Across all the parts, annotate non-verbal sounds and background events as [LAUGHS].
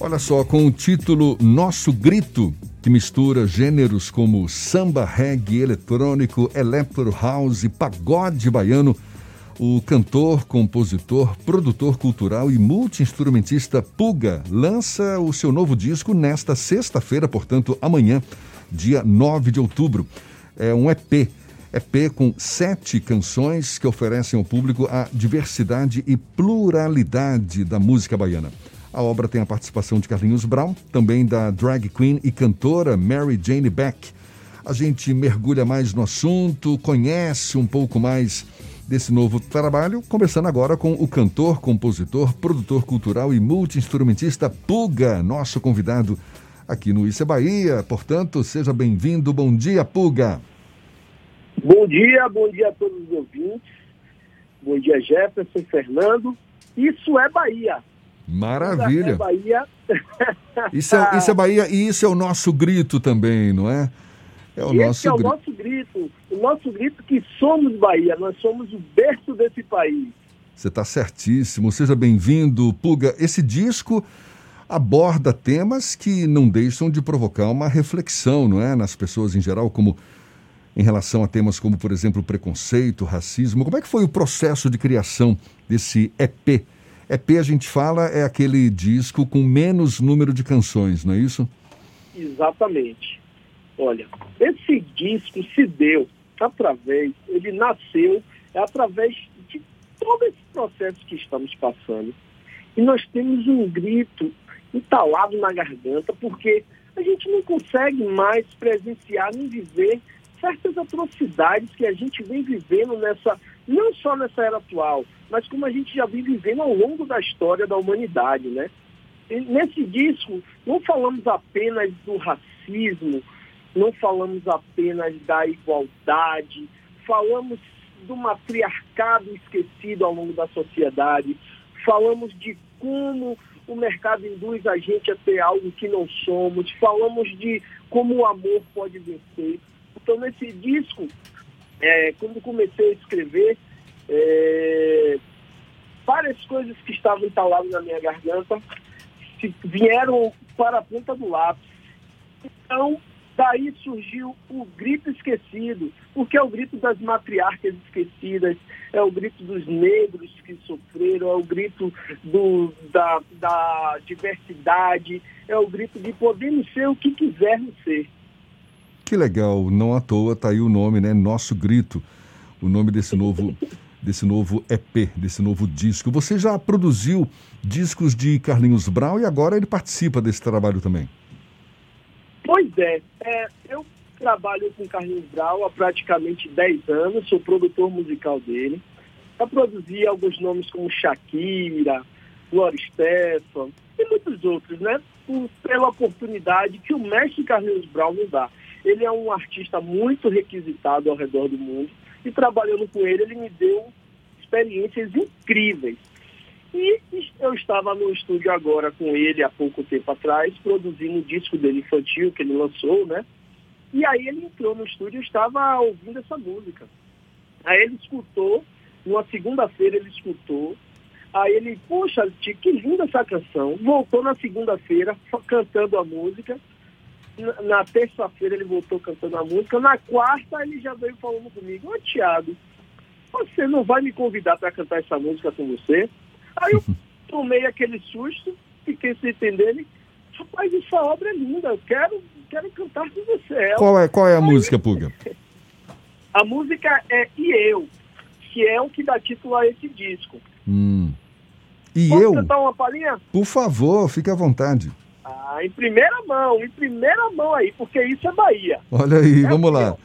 Olha só, com o título Nosso Grito, que mistura gêneros como samba, reggae, eletrônico, electro house, pagode baiano, o cantor, compositor, produtor cultural e multiinstrumentista Puga lança o seu novo disco nesta sexta-feira, portanto, amanhã, dia 9 de outubro. É um EP. EP com sete canções que oferecem ao público a diversidade e pluralidade da música baiana. A obra tem a participação de Carlinhos Brown, também da drag queen e cantora Mary Jane Beck. A gente mergulha mais no assunto, conhece um pouco mais desse novo trabalho, conversando agora com o cantor, compositor, produtor cultural e multiinstrumentista Puga, nosso convidado aqui no Isso é Bahia. Portanto, seja bem-vindo. Bom dia, Puga. Bom dia, bom dia a todos os ouvintes. Bom dia, Jefferson, Fernando. Isso é Bahia. Maravilha. É Bahia. [LAUGHS] Isso é, isso é Bahia e isso é o nosso grito também, não é? É o Esse nosso é o grito. nosso grito. O nosso grito que somos Bahia, nós somos o berço desse país. Você está certíssimo. Seja bem-vindo, Puga. Esse disco aborda temas que não deixam de provocar uma reflexão, não é? Nas pessoas em geral, como em relação a temas como, por exemplo, preconceito, racismo. Como é que foi o processo de criação desse EP? EP a gente fala é aquele disco com menos número de canções, não é isso? Exatamente. Olha, esse disco se deu através, ele nasceu é através de todo esse processo que estamos passando. E nós temos um grito entalado na garganta, porque a gente não consegue mais presenciar nem viver certas atrocidades que a gente vem vivendo nessa, não só nessa era atual, mas como a gente já vem vivendo ao longo da história da humanidade, né? E nesse disco, não falamos apenas do racismo, não falamos apenas da igualdade, falamos do matriarcado esquecido ao longo da sociedade, falamos de como o mercado induz a gente a ter algo que não somos, falamos de como o amor pode vencer. Então, nesse disco, é, quando comecei a escrever, é, várias coisas que estavam entaladas na minha garganta vieram para a ponta do lápis. Então, daí surgiu o grito esquecido, porque é o grito das matriarcas esquecidas, é o grito dos negros que sofreram, é o grito do, da, da diversidade, é o grito de podermos ser o que quisermos ser. Que legal, não à toa tá aí o nome, né? Nosso Grito, o nome desse novo [LAUGHS] desse novo EP, desse novo disco. Você já produziu discos de Carlinhos Brau e agora ele participa desse trabalho também. Pois é, é eu trabalho com Carlinhos Brau há praticamente 10 anos, sou produtor musical dele. Já produzi alguns nomes como Shakira, Glória Stefan e muitos outros, né? Pela oportunidade que o mestre Carlinhos Brau nos dá. Ele é um artista muito requisitado ao redor do mundo e trabalhando com ele, ele me deu experiências incríveis. E eu estava no estúdio agora com ele há pouco tempo atrás, produzindo o disco dele infantil que ele lançou, né? E aí ele entrou no estúdio e estava ouvindo essa música. Aí ele escutou, numa segunda-feira ele escutou, aí ele, puxa, que linda essa canção. Voltou na segunda-feira cantando a música na, terça-feira ele voltou cantando a música. Na quarta ele já veio falando comigo, ô Tiago, você não vai me convidar para cantar essa música com você? Aí eu [LAUGHS] tomei aquele susto, fiquei sem entender. Ele, rapaz, essa obra é linda, eu quero, quero cantar com você. Qual é, qual é a Aí, música, [LAUGHS] Puga? A música é E Eu, que é o que dá título a esse disco. Hum. E Posso eu? cantar uma palhinha? Por favor, fique à vontade. Ah, em primeira mão, em primeira mão aí, porque isso é Bahia. Olha aí, é vamos lá.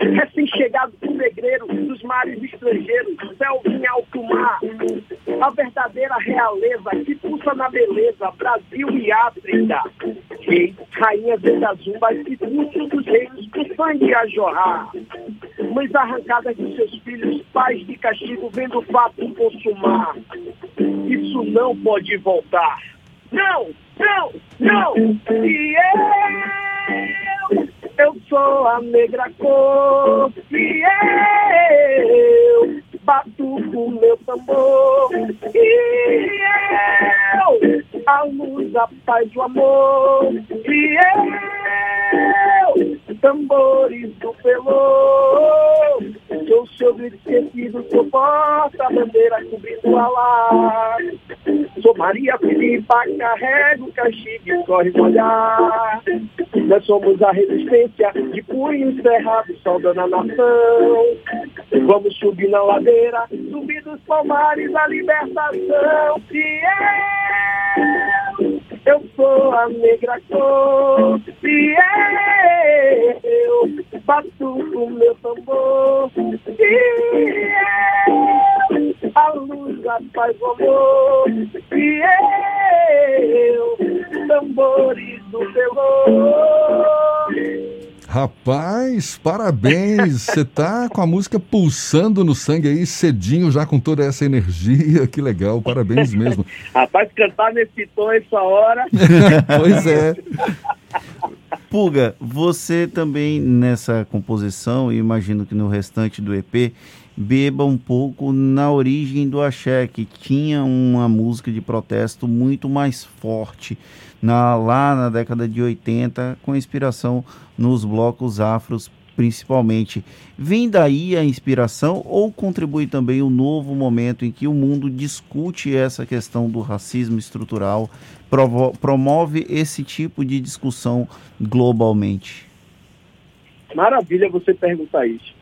Recém-chegado do negreiro dos mares estrangeiros, céu em alto mar, a verdadeira realeza que pulsa na beleza, Brasil e África. Rei, rainhas das que pulsam dos reinos com sangue a jorrar mães arrancadas de seus filhos, pais de castigo, vendo o fato consumar. Isso não pode voltar. Não, não, não! E eu, eu sou a negra cor, e eu batuco, meu tambor. E eu, a luz, a paz, o amor. E eu, tambores do pelô. Sou seu grito esquecido, sou porta-bandeira cobrindo a lá. Sou Maria Filipa, carrego o castigo e corre molhar. Nós somos a resistência de punho cerrado, saudando a nação. Vamos subir na ladeira, subir dos palmares a libertação. Fiel, eu sou a negra cor. Fiel, bato o meu tambor. Fiel, a luz, a paz, o amor. Fiel, tambores do terror. Rapaz, parabéns! [LAUGHS] Você tá com a música pulsando no sangue aí cedinho, já com toda essa energia. Que legal, parabéns mesmo. [LAUGHS] Rapaz, cantar nesse tom essa hora. [LAUGHS] pois é. Puga, você também nessa composição, e imagino que no restante do EP, beba um pouco na origem do axé, que tinha uma música de protesto muito mais forte na, lá na década de 80, com inspiração nos blocos afros principalmente. Vem daí a inspiração ou contribui também o novo momento em que o mundo discute essa questão do racismo estrutural, promove esse tipo de discussão globalmente? Maravilha você perguntar isso,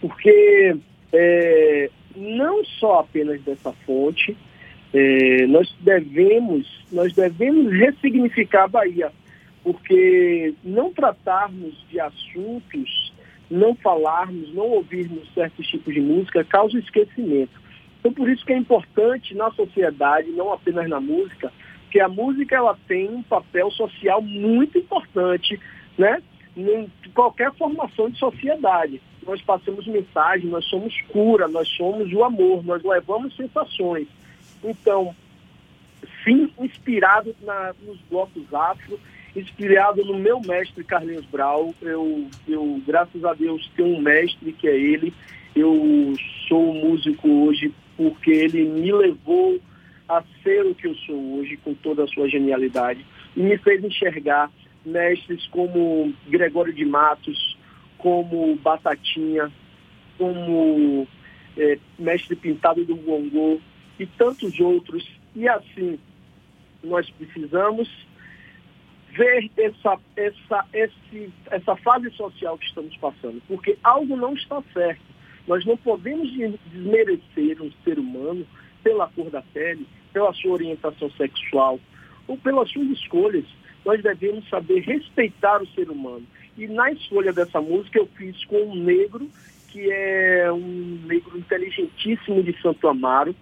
porque é, não só apenas dessa fonte, é, nós devemos nós devemos ressignificar a Bahia, porque não tratarmos de assuntos, não falarmos, não ouvirmos certos tipos de música causa esquecimento. Então por isso que é importante na sociedade, não apenas na música, que a música ela tem um papel social muito importante, né? Em qualquer formação de sociedade. Nós passamos mensagem, nós somos cura, nós somos o amor, nós levamos sensações. Então, sim, inspirado na, nos blocos afro, inspirado no meu mestre Carlinhos Brau. Eu, eu, graças a Deus, tenho um mestre que é ele. Eu sou músico hoje porque ele me levou a ser o que eu sou hoje, com toda a sua genialidade, e me fez enxergar mestres como Gregório de Matos, como Batatinha, como é, mestre pintado do Gongô e tantos outros. E assim, nós precisamos ver essa, essa, esse, essa fase social que estamos passando, porque algo não está certo. Nós não podemos desmerecer um ser humano pela cor da pele, pela sua orientação sexual ou pelas suas escolhas. Nós devemos saber respeitar o ser humano. E na escolha dessa música eu fiz com um negro, que é um negro inteligentíssimo de Santo Amaro,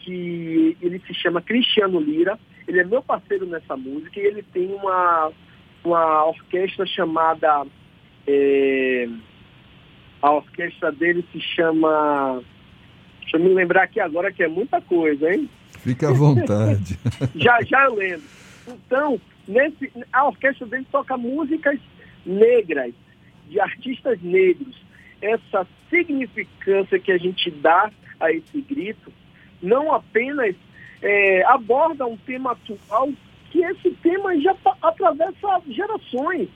que ele se chama Cristiano Lira. Ele é meu parceiro nessa música e ele tem uma, uma orquestra chamada. É, a orquestra dele se chama. Deixa eu me lembrar aqui agora que é muita coisa, hein? Fique à vontade. [LAUGHS] já, já eu lembro. Então, nesse, a orquestra dele toca músicas negras, de artistas negros. Essa significância que a gente dá a esse grito não apenas é, aborda um tema atual, que esse tema já atravessa gerações.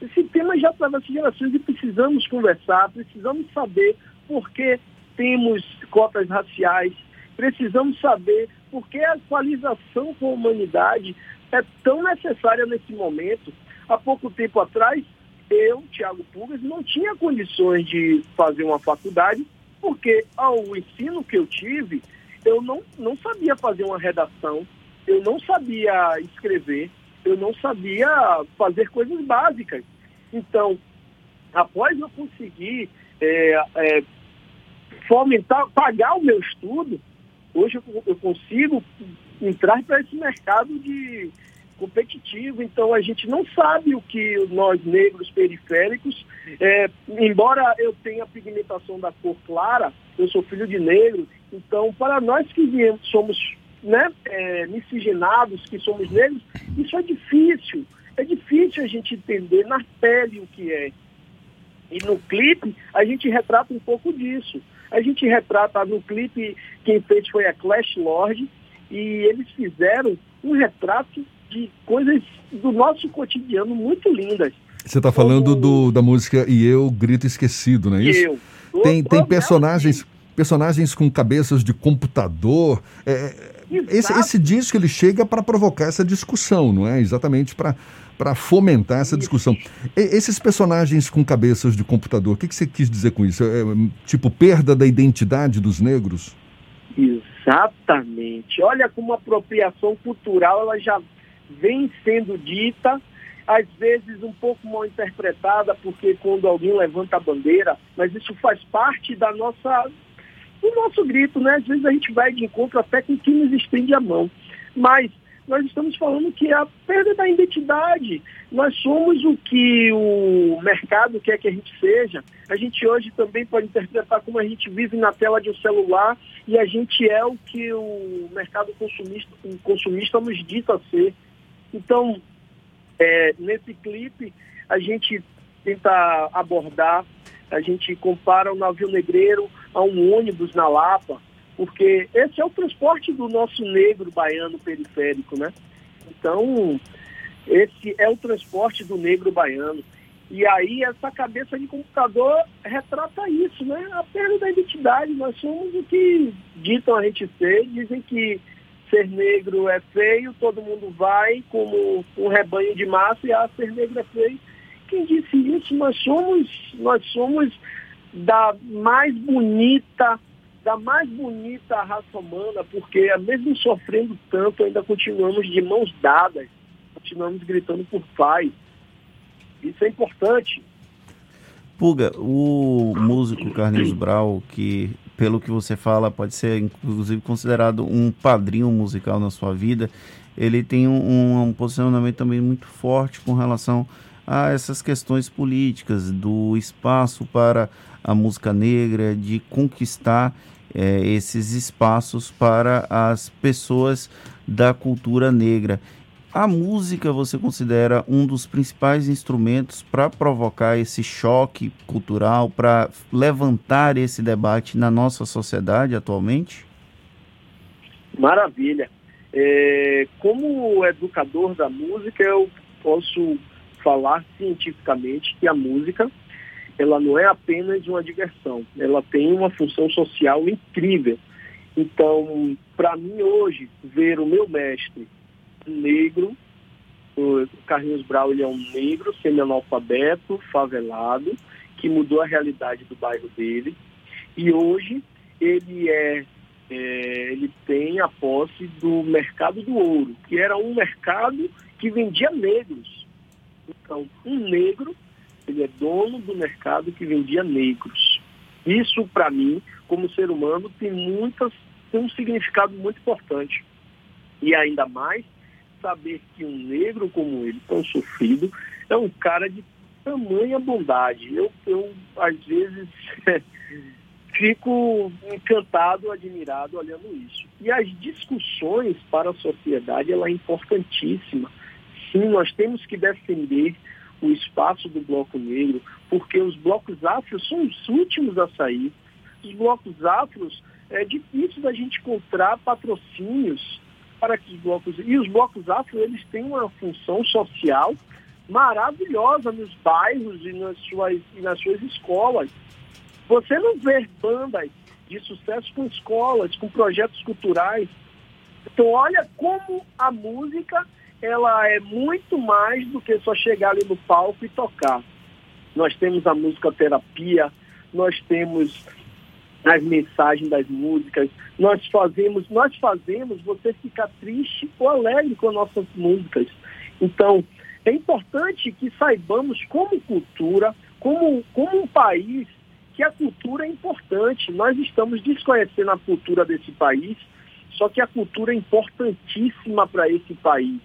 Esse tema já atravessa gerações e precisamos conversar, precisamos saber por que temos cotas raciais, precisamos saber por que a equalização com a humanidade é tão necessária nesse momento. Há pouco tempo atrás, eu, Tiago Pugas, não tinha condições de fazer uma faculdade porque ao ensino que eu tive, eu não, não sabia fazer uma redação, eu não sabia escrever, eu não sabia fazer coisas básicas. Então, após eu conseguir é, é, fomentar, pagar o meu estudo, hoje eu, eu consigo entrar para esse mercado de competitivo, então a gente não sabe o que nós negros periféricos, é, embora eu tenha pigmentação da cor clara, eu sou filho de negro, então para nós que viemos, somos né, é, miscigenados, que somos negros, isso é difícil, é difícil a gente entender na pele o que é. E no clipe a gente retrata um pouco disso. A gente retrata no clipe, quem fez foi a Clash Lord, e eles fizeram um retrato de coisas do nosso cotidiano muito lindas. Você está falando do, da música E Eu Grito Esquecido, não é isso? Eu. Tem, tem personagens, personagens com cabeças de computador. É, esse, esse disco ele chega para provocar essa discussão, não é? Exatamente para para fomentar essa discussão. E, esses personagens com cabeças de computador, o que, que você quis dizer com isso? É, tipo, perda da identidade dos negros? Exatamente. Olha como a apropriação cultural ela já vem sendo dita, às vezes um pouco mal interpretada, porque quando alguém levanta a bandeira, mas isso faz parte da nossa o nosso grito, né? Às vezes a gente vai de encontro até com quem nos estende a mão. Mas nós estamos falando que é a perda da identidade. Nós somos o que o mercado quer que a gente seja. A gente hoje também pode interpretar como a gente vive na tela de um celular e a gente é o que o mercado consumista, o consumista nos dita ser. Então, é, nesse clipe, a gente tenta abordar, a gente compara o navio negreiro a um ônibus na Lapa, porque esse é o transporte do nosso negro baiano periférico, né? Então, esse é o transporte do negro baiano. E aí essa cabeça de computador retrata isso, né? A perda da identidade. Nós somos o que ditam a gente ser, dizem que ser negro é feio, todo mundo vai como um rebanho de massa e ah, ser negro é feio. Quem disse isso? Nós somos, nós somos da mais bonita, da mais bonita raça humana, porque mesmo sofrendo tanto, ainda continuamos de mãos dadas, continuamos gritando por paz. Isso é importante. Puga, o músico Carlinhos Brau, que pelo que você fala pode ser inclusive considerado um padrinho musical na sua vida, ele tem um, um posicionamento também muito forte com relação a essas questões políticas, do espaço para a música negra, de conquistar é, esses espaços para as pessoas da cultura negra. A música você considera um dos principais instrumentos para provocar esse choque cultural, para levantar esse debate na nossa sociedade atualmente? Maravilha. É, como educador da música, eu posso falar cientificamente que a música ela não é apenas uma diversão, ela tem uma função social incrível. Então, para mim hoje, ver o meu mestre negro, o Carlinhos Brau ele é um negro, semi-analfabeto, favelado, que mudou a realidade do bairro dele. E hoje ele é, é ele tem a posse do mercado do ouro, que era um mercado que vendia negros então, um negro, ele é dono do mercado que vendia negros. Isso, para mim, como ser humano, tem, muitas, tem um significado muito importante. E ainda mais, saber que um negro como ele, tão sofrido, é um cara de tamanha bondade. Eu, eu às vezes, [LAUGHS] fico encantado, admirado olhando isso. E as discussões para a sociedade, ela é importantíssima sim, nós temos que defender o espaço do bloco negro, porque os blocos afros são os últimos a sair. Os blocos afros, é difícil da gente encontrar patrocínios para que os blocos... E os blocos afros, eles têm uma função social maravilhosa nos bairros e nas suas, e nas suas escolas. Você não vê bandas de sucesso com escolas, com projetos culturais. Então, olha como a música ela é muito mais do que só chegar ali no palco e tocar. Nós temos a música terapia, nós temos as mensagens das músicas, nós fazemos, nós fazemos você ficar triste ou alegre com nossas músicas. Então, é importante que saibamos como cultura, como, como um país, que a cultura é importante. Nós estamos desconhecendo a cultura desse país, só que a cultura é importantíssima para esse país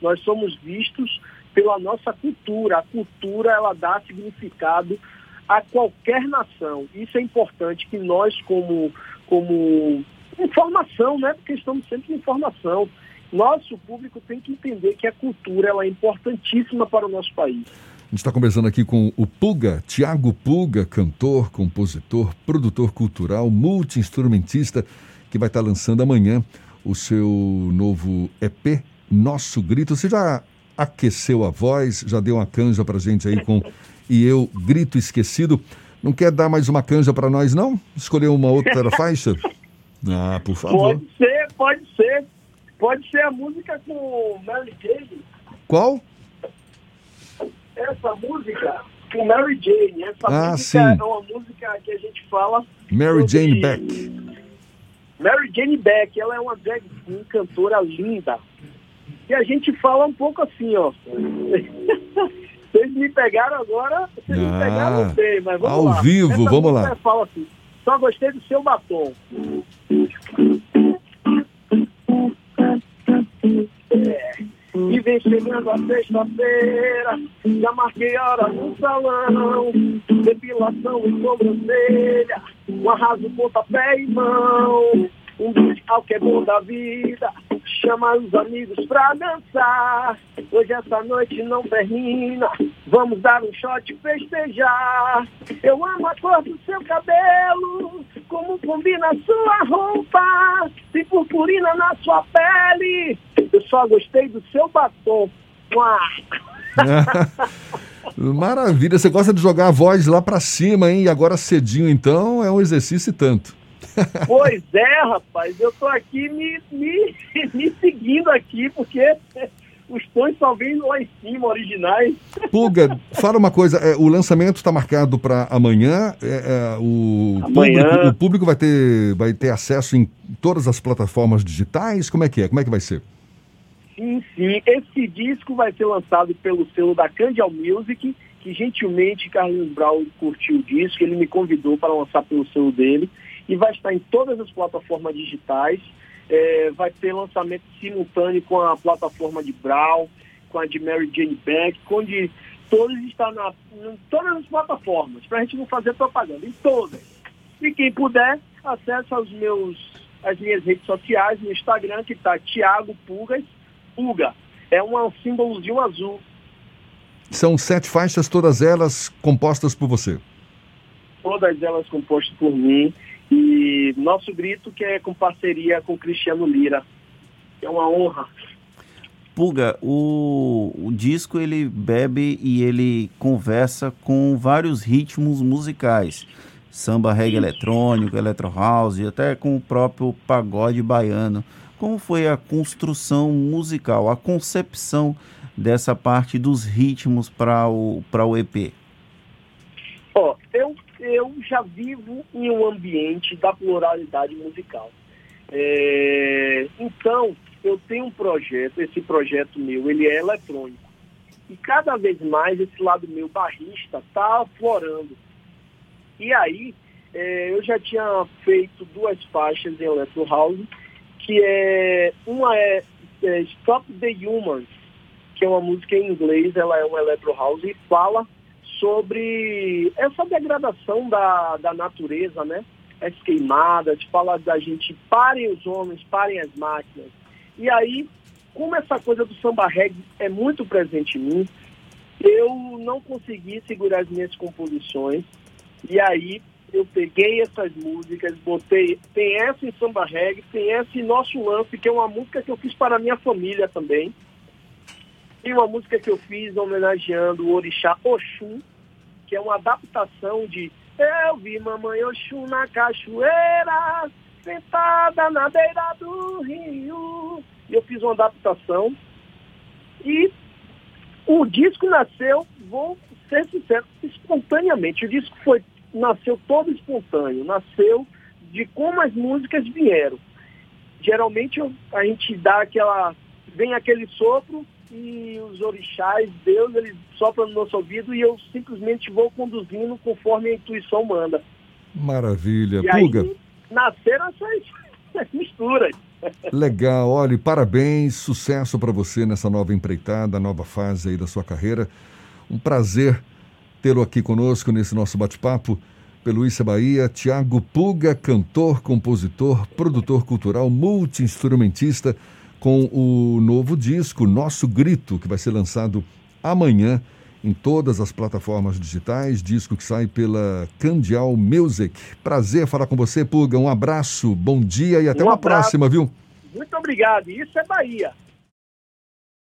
nós somos vistos pela nossa cultura. A cultura ela dá significado a qualquer nação. Isso é importante que nós, como, como informação, né? Porque estamos sempre em informação. Nosso público tem que entender que a cultura ela é importantíssima para o nosso país. A gente está conversando aqui com o Puga, Tiago Puga, cantor, compositor, produtor cultural, multi-instrumentista, que vai estar tá lançando amanhã o seu novo EP, Nosso Grito. Você já aqueceu a voz, já deu uma canja para gente aí com E Eu Grito Esquecido. Não quer dar mais uma canja para nós, não? Escolher uma outra [LAUGHS] faixa? Ah, por favor. Pode ser, pode ser. Pode ser a música com Mary Jane. Qual? Essa música com Mary Jane. Essa ah, música sim. é uma música que a gente fala. Mary. Jane Beck. Mary Jane Beck, ela é uma drag queen, cantora linda. E a gente fala um pouco assim, ó. [LAUGHS] Vocês me pegaram agora, vocês ah, me pegaram bem, mas vamos ao lá. Ao vivo, Essa vamos lá. Fala assim, só gostei do seu batom. É. E vem chegando a sexta-feira, já marquei hora no salão, depilação e sobrancelha, um arraso, pontapé e mão, um ao que é bom da vida, chama os amigos pra dançar, hoje essa noite não termina, vamos dar um shot e festejar, eu amo a cor do seu cabelo, como combina sua roupa, tem purpurina na sua pele, eu só gostei do seu batom. [LAUGHS] Maravilha, você gosta de jogar a voz lá pra cima, hein? E agora cedinho, então, é um exercício e tanto. [LAUGHS] Pois é, rapaz, eu tô aqui me, me, [LAUGHS] me seguindo aqui, porque [LAUGHS] os tons só vêm lá em cima, originais. Puga, fala uma coisa, é, o lançamento está marcado para amanhã, é, é, o, amanhã. Público, o público vai ter, vai ter acesso em todas as plataformas digitais? Como é que é? Como é que vai ser? Sim, sim. Esse disco vai ser lançado pelo selo da Candial Music, que gentilmente Carlinhos Brau curtiu o disco, ele me convidou para lançar pelo selo dele, e vai estar em todas as plataformas digitais. É, vai ter lançamento simultâneo com a plataforma de Brau, com a de Mary Jane Beck, onde todos estão na, em todas as plataformas, para a gente não fazer propaganda, em todas. E quem puder, acesse os meus, as minhas redes sociais, no Instagram, que está Thiago Pugas, Puga. É um símbolozinho azul. São sete faixas, todas elas compostas por você. Todas elas compostas por mim. E nosso grito que é com parceria com Cristiano Lira. É uma honra. Puga, o, o disco ele bebe e ele conversa com vários ritmos musicais. Samba, reggae eletrônico, electro house e até com o próprio pagode baiano. Como foi a construção musical, a concepção dessa parte dos ritmos para o, o EP? Eu já vivo em um ambiente da pluralidade musical. É, então, eu tenho um projeto, esse projeto meu, ele é eletrônico. E cada vez mais esse lado meu barrista está aflorando. E aí, é, eu já tinha feito duas faixas em Electro House que é uma é, é, Stop the Humans, que é uma música em inglês, ela é um electro house e fala sobre essa degradação da, da natureza, né? As queimadas, fala da gente parem os homens, parem as máquinas. E aí, como essa coisa do samba reggae é muito presente em mim, eu não consegui segurar as minhas composições. E aí eu peguei essas músicas, botei, tem essa em samba reggae, tem essa em Nosso Lance, que é uma música que eu fiz para a minha família também. Tem uma música que eu fiz homenageando o orixá Oxum, que é uma adaptação de Eu vi mamãe Oxum na cachoeira, sentada na beira do rio. E eu fiz uma adaptação. E o disco nasceu, vou ser sincero, espontaneamente. O disco foi nasceu todo espontâneo, nasceu de como as músicas vieram. Geralmente a gente dá aquela. vem aquele sopro e os orixás, Deus, eles sopram no nosso ouvido e eu simplesmente vou conduzindo conforme a intuição manda. Maravilha. E Puga. Aí, nasceram essas, essas [LAUGHS] misturas. Legal, olha, parabéns, sucesso para você nessa nova empreitada, nova fase aí da sua carreira. Um prazer tê-lo aqui conosco nesse nosso bate-papo. Peluícia Bahia, Tiago Puga, cantor, compositor, produtor cultural, multi-instrumentista, com o novo disco Nosso Grito, que vai ser lançado amanhã em todas as plataformas digitais, disco que sai pela Candial Music. Prazer falar com você, Puga. Um abraço, bom dia e até um uma abraço. próxima, viu? Muito obrigado. Isso é Bahia.